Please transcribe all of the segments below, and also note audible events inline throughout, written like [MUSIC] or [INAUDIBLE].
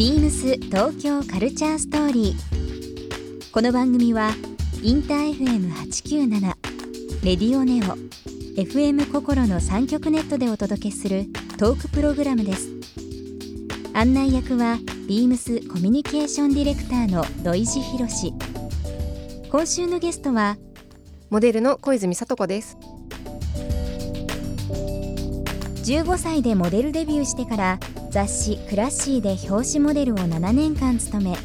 ビームス東京カルチャーストーリー。この番組はインター FM897 レディオネオ FM 心の三極ネットでお届けするトークプログラムです。案内役はビームスコミュニケーションディレクターの土井博志。今週のゲストはモデルの小泉聡子です15歳でモデルデビューしてから雑誌「クラッシー」で表紙モデルを7年間務め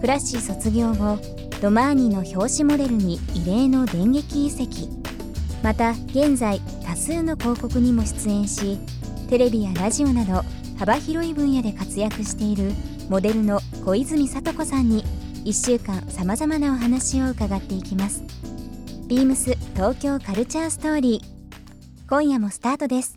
クラッシー卒業後ドマーニの表紙モデルに異例の電撃移籍。また現在多数の広告にも出演しテレビやラジオなど幅広い分野で活躍しているモデルの小泉聡子さんに1週間さまざまなお話を伺っていきます。ビームス東京カルチャーストーリー。今夜もスタートです。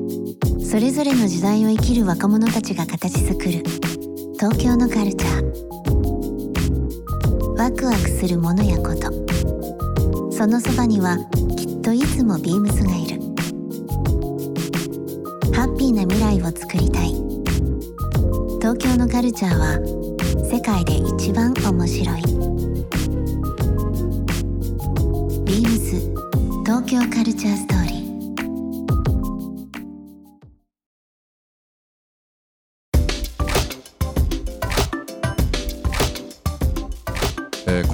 それぞれの時代を生きる若者たちが形作る。東京のカルチャー。ワクワクするものやこと。そのそばにはきっといつもビームスがいる。ハッピーな未来を作りたい。東京のカルチャーは世界で一番面白い。ビームス。東京カルチャーストーリー。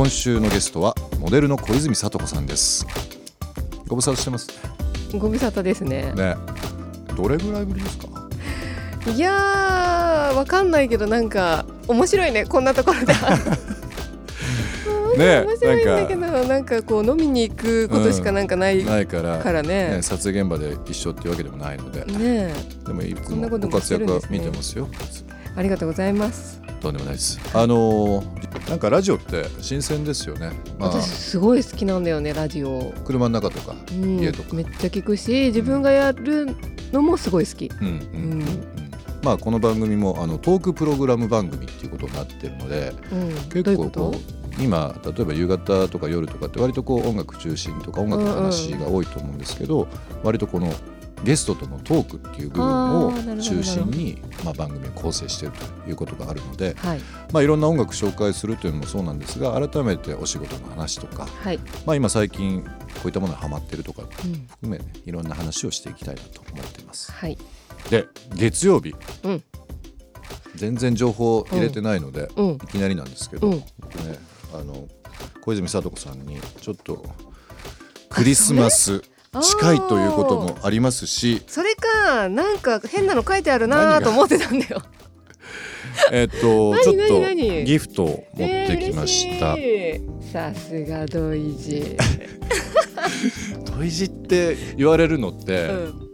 今週のゲストはモデルの小泉聡子さんです。ご無沙汰してます。ご無沙汰ですね。ね。どれぐらいぶりですか？いやーわかんないけどなんか面白いね。こんなところで。[LAUGHS] ね面白いんだけどなんか。こう飲みに行くことしかなんかないないからからね。ね、撮影現場で一緒っていうわけでもないので、ねでもいつももご活躍は見てますよ。えありがとうございます。とんでもないです。あのーなんかラジオって新鮮ですよね。まあ私すごい好きなんだよねラジオ、車の中とかうん、家とか。めっちゃ聞くし自分がやるのもすごい好き。うんうんうんうん。まあこの番組もあのトークプログラム番組っていうことになってるのでうん。結構こう今例えば夕方とか夜とかって割とこう音楽中心とか音楽の話が多いと思うんですけど、割とこのゲストとのトークっていう部分を中心にまあ番組を構成しているということがあるので、はい。まあ、いろんな音楽紹介するというのもそうなんですが改めてお仕事の話とか、はい、まあ、今最近こういったものにハマってるとかうん、含め、ね、いろんな話をしていきたいなと思っています。はい。で月曜日、うん。全然情報入れてないので、うん。いきなりなんですけど、うん。僕ねあの小泉聡子さんにちょっとクリスマス近いということもありますし。それかなんか変なの書いてあるなと思ってたんだよ。[LAUGHS] えっと何ちょっとギフトを持ってきました。えー嬉しい。さすが土井。寺、[LAUGHS] 土井寺って言われるのって、うん、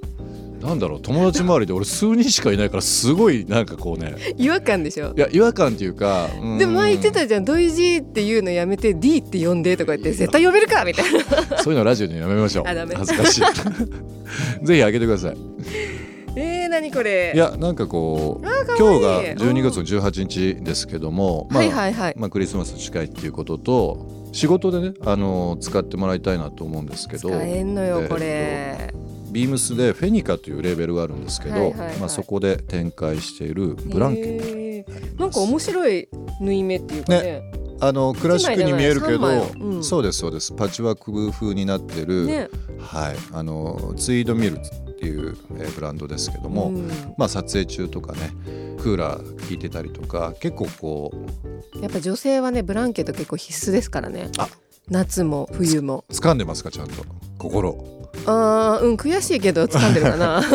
なんだろう友達周りで俺数人しかいないからすごいなんかこうね。違和感でしょ？いや違和感っていうかうん。でも前言ってたじゃん。土井寺っていうのやめて D って呼んでとか言って絶対呼べるかみたいな。[LAUGHS] そういうのラジオにやめましょう。恥ずかしい。[LAUGHS] ぜひあげてください。えー、何これ？いやなんかこう今日が12月の18日ですけども、まあはいはいはい、まあ、クリスマス近いっていうことと仕事でね、あの使ってもらいたいなと思うんですけど。使えんのよこれ、ビームスでフェニカというレーベルがあるんですけど、はいはいはい。まあ、そこで展開しているブランケット、なんか面白い縫い目っていうかね。あのクラシックに見えるけど、うん。そうですそうです。パッチワーク風になってる、ね。はい、あのツイードミルっていう、えーブランドですけども、うん。まあ、撮影中とかねクーラー効いてたりとか結構こうやっぱ女性はねブランケット結構必須ですからね。あ。夏も冬も。掴んでますかちゃんと。心あーうん悔しいけど掴んでるかな。[LAUGHS]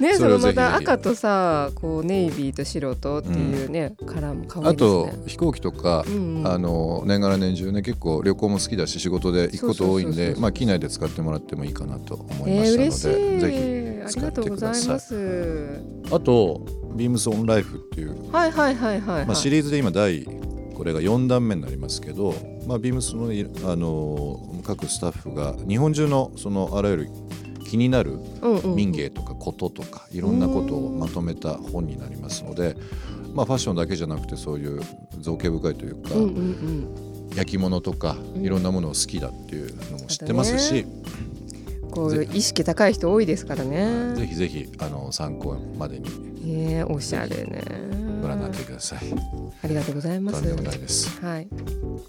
ねそのまた赤とさこうネイビーと白とっていうね、カラーも可愛あいですとね飛行機とか、うんうん。あの年がら年中ね結構旅行も好きだし仕事で行くこと多いんでまあ機内で使ってもらってもいいかなと思いえー、ましたので、嬉しい。ぜあり使ってがとうごくださいざいます。あとビームスオンライフっていう、はいはいはいはい、はい。まあ、シリーズで今第これが4弾目になりますけど、まあ、ビームスのいあの各スタッフが日本中のそのあらゆる気になる民芸とかこととかいろんなことをまとめた本になりますので、まあ、ファッションだけじゃなくてそういう造形深いというか、焼き物とかいろんなものを好きだっていうのも知ってますし、こうぜ意識高い人多いですからね。ぜひぜひあの参考までに。ねえおしゃれねご覧になってください。ありがとうございますとんでもないです。はい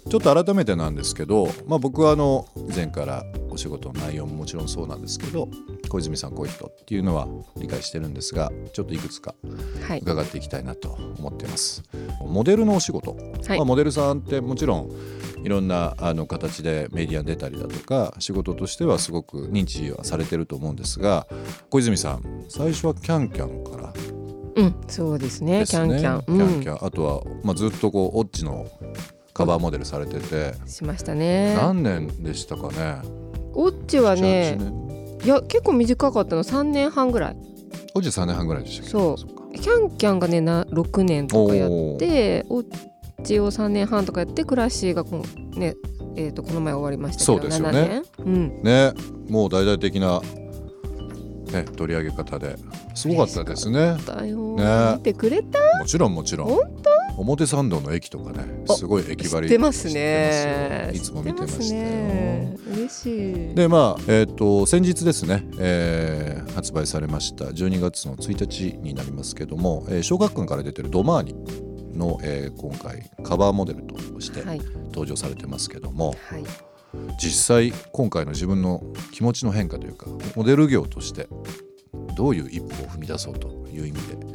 ちょっと改めてなんですけど、まあ、僕はあの以前からお仕事の内容ももちろんそうなんですけど小泉さんこういう人っていうのは理解してるんですがちょっといくつかはい伺っていきたいなと思っています。モデルのお仕事、はいまあ、モデルさんってもちろんいろんなあの形でメディアに出たりだとか仕事としてはすごく認知はされてると思うんですが小泉さん最初はキャンキャンからうん。そうですね。キャンキャン。キャンキャン。あとは、まあ、ずっとこうオッチのカバーモデルされてて、うん、しましたね。何年でしたかね？オッチはね7年。いや結構短かったの。3年半ぐらい。オッチ3年半ぐらいでしたそう。キャンキャンがねな6年とかやってオッチを3年半とかやってクラッシーがこうねえー、とこの前終わりましたけどそうですよね。7年。うん。ね。もう大々的な、ね、取り上げ方で。すごかったですね。ね。見てくれた？もちろんもちろん。本表参道の駅とかねあすごい駅張り知ってますね。いつも見てましたよ嬉しい。でまあえっ、と先日ですね、えー発売されました12月の1日になりますけども、えー小学館から出てるドマーニの、えー今回カバーモデルとしてはい。登場されてますけども、はい実際今回の自分の気持ちの変化というかモデル業としてどういう一歩を踏み出そうという意味で。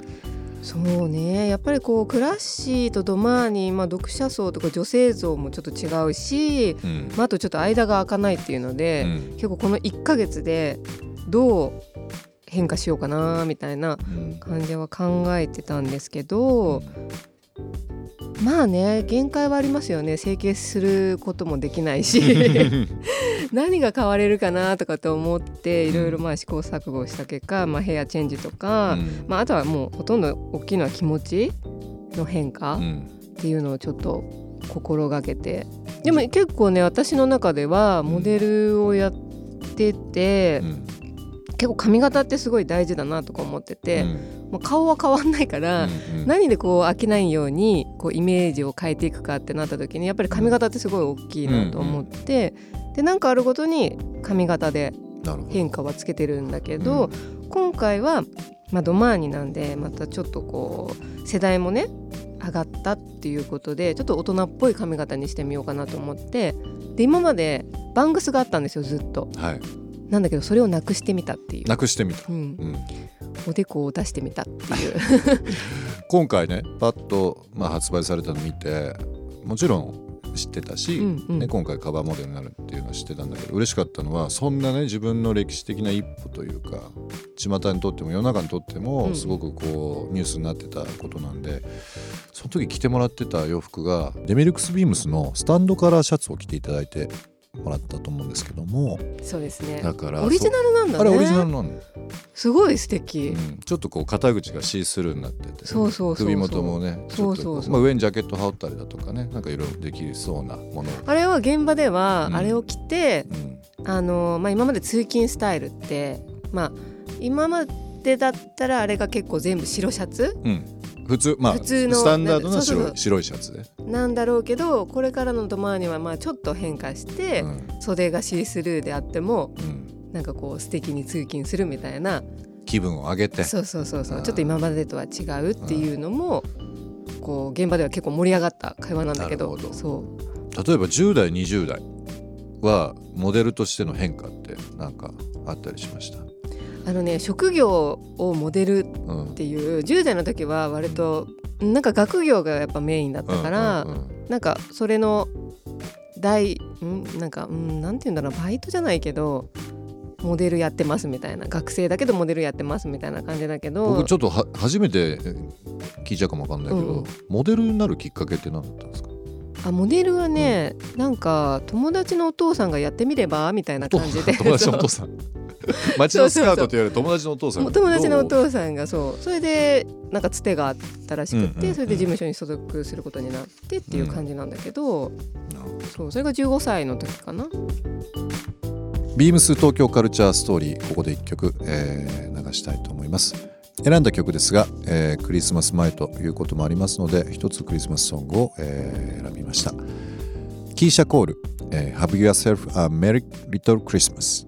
そうね。やっぱりこうクラッシーとドマーニ、まあ、読者層とか女性像もちょっと違うし、うん。まあ、あとちょっと間が空かないっていうので、うん。結構この1ヶ月でどう変化しようかなみたいなうん。感じは考えてたんですけどまあね限界はありますよね。整形することもできないし。[LAUGHS] 何が変われるかなとかと思っていろいろまあ試行錯誤した結果、まあ、ヘアチェンジとか、うん。まあ、あとはもうほとんど大きいのは気持ちの変化っうん。ていうのをちょっと心がけて。でも結構ね私の中ではモデルをやってて、うん。結構髪型ってすごい大事だなとか思ってて、もう顔は変わんないから、うんうん。何でこう飽きないようにこうイメージを変えていくかってなった時にやっぱり髪型ってすごい大きいなと思って、でなんかあるごとに髪型で変化はつけてるんだけど、今回は、まあ、ドマーニなんでまたちょっとこう世代もね上がったっていうことでちょっと大人っぽい髪型にしてみようかなと思ってで今までバングスがあったんですよずっと。はい。なんだけどそれをなくしてみたっていう、なくしてみた、うん、うんおでこを出してみたっていう。今回ねパッと、まあ、発売されたの見てもちろん知ってたし、うんうん。ね、今回カバーモデルになるっていうのは知ってたんだけど嬉しかったのはそんなね自分の歴史的な一歩というか巷にとっても世の中にとってうもん。すごくこうニュースになってたことなんでその時着てもらってた洋服がデミルクスビームスのスタンドカラーシャツを着ていただいてもらったと思うんですけども。そうですね。だからオリジナルなんだね。あれオリジナルなの、すごい素敵、うん。ちょっとこう肩口がシースルーになってて。そうそうそう首元もねそうそうそう。まあ、上にジャケット羽織ったりだとかね。なんかいろいろできそうなものを、あれは現場ではうん。あれを着て、うん。あのまあ、今まで通勤スタイルって、まあ、今までだったらあれが結構全部白シャツうん、普通まあ普通のスタンダードな白い白いシャツで、なんだろうけどこれからのドマーニはまあちょっと変化して、うん。袖がシースルーであってもうん、なんかこう素敵に通勤するみたいな気分を上げて。そうそうそうそう。うん。ちょっと今までとは違うっていうのもこう現場では結構盛り上がった会話なんだけどそう。例えば10代20代はモデルとしての変化ってなんかあったりしました、あのね職業をモデルうん。っていう10代の時は割となんか学業がやっぱメインだったから、うんうんうん。なんかそれの大んなんかうんなんて言うんだろうバイトじゃないけどモデルやってますみたいな学生だけどモデルやってますみたいな感じだけど僕ちょっとは初めて聞いちゃうかもわかんないけど、うん。モデルになるきっかけって何だったんですか？あモデルはね、なんか友達のお父さんがやってみればみたいな感じで。友達のお父そさん [LAUGHS] [LAUGHS] う街のスカウトというより友達のお父さん友達のお父さんがそう。それでなんかつてがあったらしくって、それで事務所に所属することになってっていう感じなんだけどそうそれが15歳の時かな。ビームス東京カルチャーストーリーここで1曲、えー流したいと思います。選んだ曲ですが、えークリスマス前ということもありますので一つクリスマスソングを、えー選びました。キーシャ・コール、えー Have yourself a merry little Christmas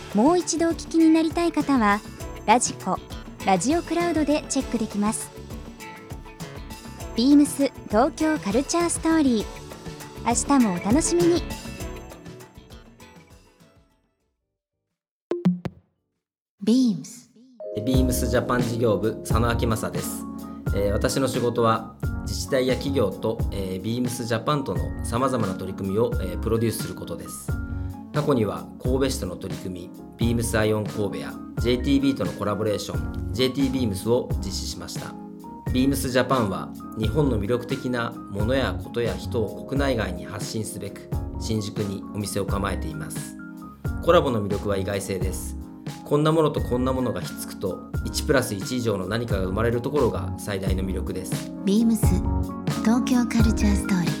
もう一度お聞きになりたい方はラジコラジオクラウドでチェックできます。ビームス東京カルチャーストーリー。明日もお楽しみに。ビームス。ビームスジャパン事業部佐野明正です、えー私の仕事は自治体や企業と、えー、ビームスジャパンとのさまざまな取り組みを、えープロデュースすることです。過去には神戸市との取り組みビームスアイオン神戸や JTB とのコラボレーション JT ビームスを実施しました。ビームスジャパンは日本の魅力的なものやことや人を国内外に発信すべく新宿にお店を構えています。コラボの魅力は意外性です。こんなものとこんなものがひっつくと1プラス1以上の何かが生まれるところが最大の魅力です。ビームス東京カルチャーストーリー。